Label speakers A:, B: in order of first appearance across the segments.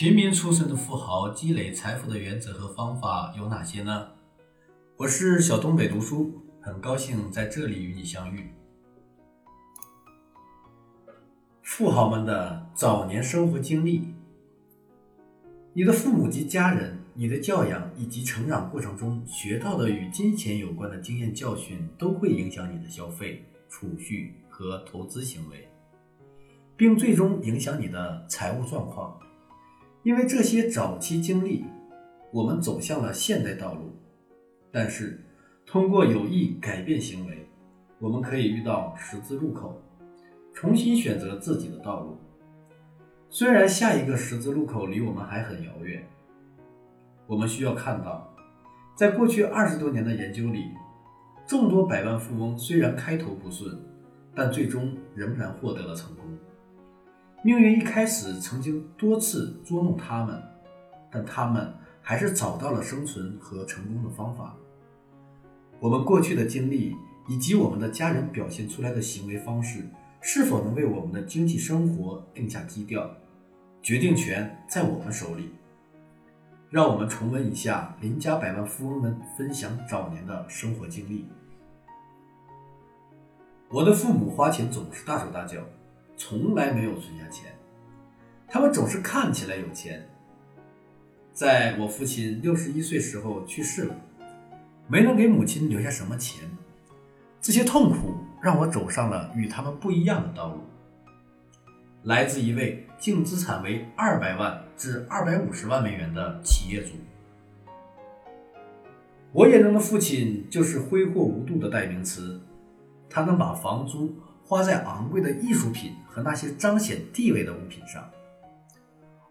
A: 平民出身的富豪积累财富的原则和方法有哪些呢？我是小东北读书，很高兴在这里与你相遇。富豪们的早年生活经历，你的父母及家人，你的教养以及成长过程中学到的与金钱有关的经验教训，都会影响你的消费、储蓄和投资行为，并最终影响你的财务状况。因为这些早期经历，我们走向了现代道路。但是，通过有意改变行为，我们可以遇到十字路口，重新选择自己的道路。虽然下一个十字路口离我们还很遥远，我们需要看到，在过去二十多年的研究里，众多百万富翁虽然开头不顺，但最终仍然获得了成功。命运一开始曾经多次捉弄他们，但他们还是找到了生存和成功的方法。我们过去的经历以及我们的家人表现出来的行为方式，是否能为我们的经济生活定下基调？决定权在我们手里。让我们重温一下邻家百万富翁们分享早年的生活经历。我的父母花钱总是大手大脚。从来没有存下钱，他们总是看起来有钱。在我父亲六十一岁时候去世了，没能给母亲留下什么钱，这些痛苦让我走上了与他们不一样的道路。来自一位净资产为二百万至二百五十万美元的企业主，我眼中的父亲就是挥霍无度的代名词，他能把房租。花在昂贵的艺术品和那些彰显地位的物品上，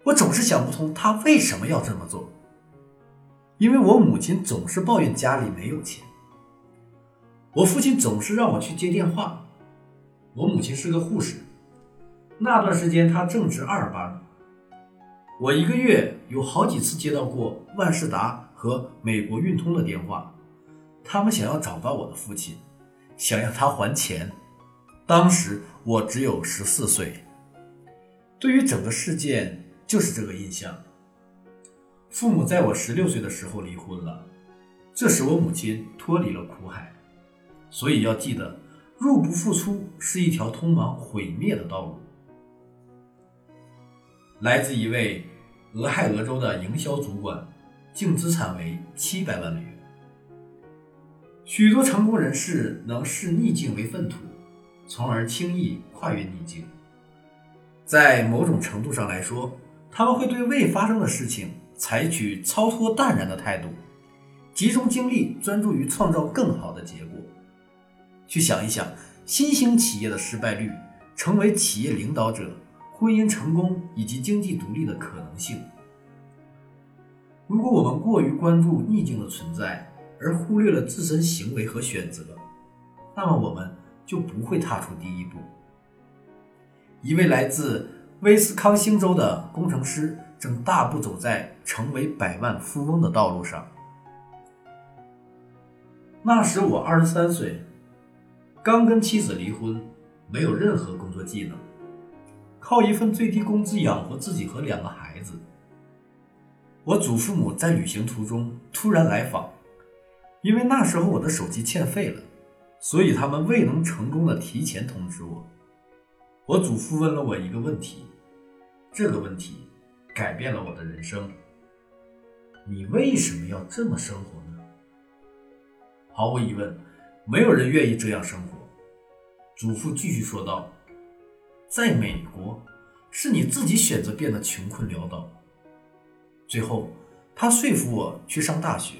A: 我总是想不通他为什么要这么做。因为我母亲总是抱怨家里没有钱，我父亲总是让我去接电话。我母亲是个护士，那段时间她正值二班，我一个月有好几次接到过万事达和美国运通的电话，他们想要找到我的父亲，想要他还钱。当时我只有十四岁，对于整个事件就是这个印象。父母在我十六岁的时候离婚了，这使我母亲脱离了苦海。所以要记得，入不敷出是一条通往毁灭的道路。来自一位俄亥俄州的营销主管，净资产为七百万美元。许多成功人士能视逆境为粪土。从而轻易跨越逆境。在某种程度上来说，他们会对未发生的事情采取超脱淡然的态度，集中精力专注于创造更好的结果。去想一想新兴企业的失败率，成为企业领导者、婚姻成功以及经济独立的可能性。如果我们过于关注逆境的存在，而忽略了自身行为和选择，那么我们。就不会踏出第一步。一位来自威斯康星州的工程师正大步走在成为百万富翁的道路上。那时我二十三岁，刚跟妻子离婚，没有任何工作技能，靠一份最低工资养活自己和两个孩子。我祖父母在旅行途中突然来访，因为那时候我的手机欠费了。所以他们未能成功的提前通知我。我祖父问了我一个问题，这个问题改变了我的人生。你为什么要这么生活呢？毫无疑问，没有人愿意这样生活。祖父继续说道：“在美国，是你自己选择变得穷困潦倒。”最后，他说服我去上大学，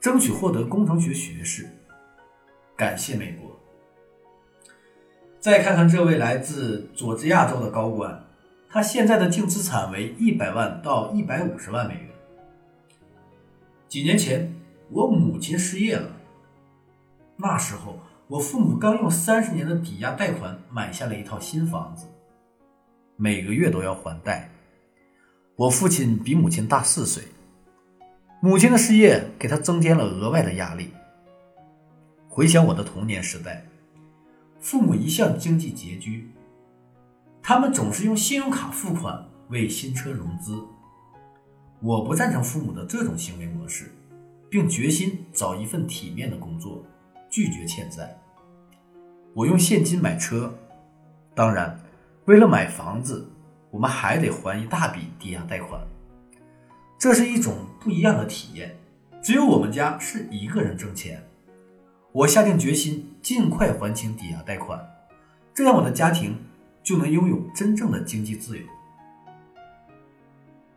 A: 争取获得工程学学士。感谢美国。再看看这位来自佐治亚州的高管，他现在的净资产为一百万到一百五十万美元。几年前，我母亲失业了，那时候我父母刚用三十年的抵押贷款买下了一套新房子，每个月都要还贷。我父亲比母亲大四岁，母亲的失业给他增添了额外的压力。回想我的童年时代，父母一向经济拮据，他们总是用信用卡付款为新车融资，我不赞成父母的这种行为模式，并决心找一份体面的工作，拒绝欠债。我用现金买车，当然，为了买房子，我们还得还一大笔抵押贷款。这是一种不一样的体验。只有我们家是一个人挣钱，我下定决心尽快还清抵押贷款，这样我的家庭就能拥有真正的经济自由。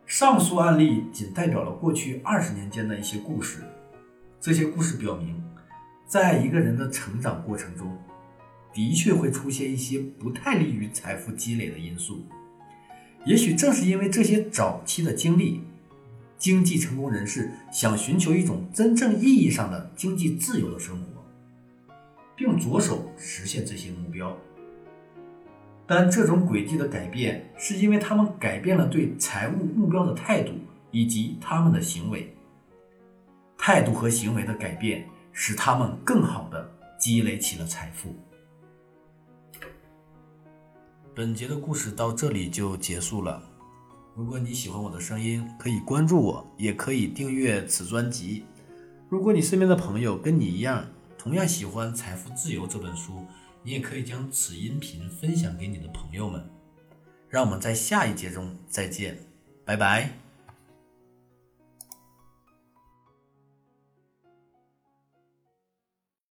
A: 上述案例仅代表了过去二十年间的一些故事，这些故事表明，在一个人的成长过程中。的确会出现一些不太利于财富积累的因素，也许正是因为这些早期的经历，经济成功人士想寻求一种真正意义上的经济自由的生活，并着手实现这些目标。但这种轨迹的改变，是因为他们改变了对财务目标的态度以及他们的行为。态度和行为的改变，使他们更好的积累起了财富。本节的故事到这里就结束了。如果你喜欢我的声音，可以关注我，也可以订阅此专辑。如果你身边的朋友跟你一样，同样喜欢《财富自由》这本书，你也可以将此音频分享给你的朋友们。让我们在下一节中再见，拜拜。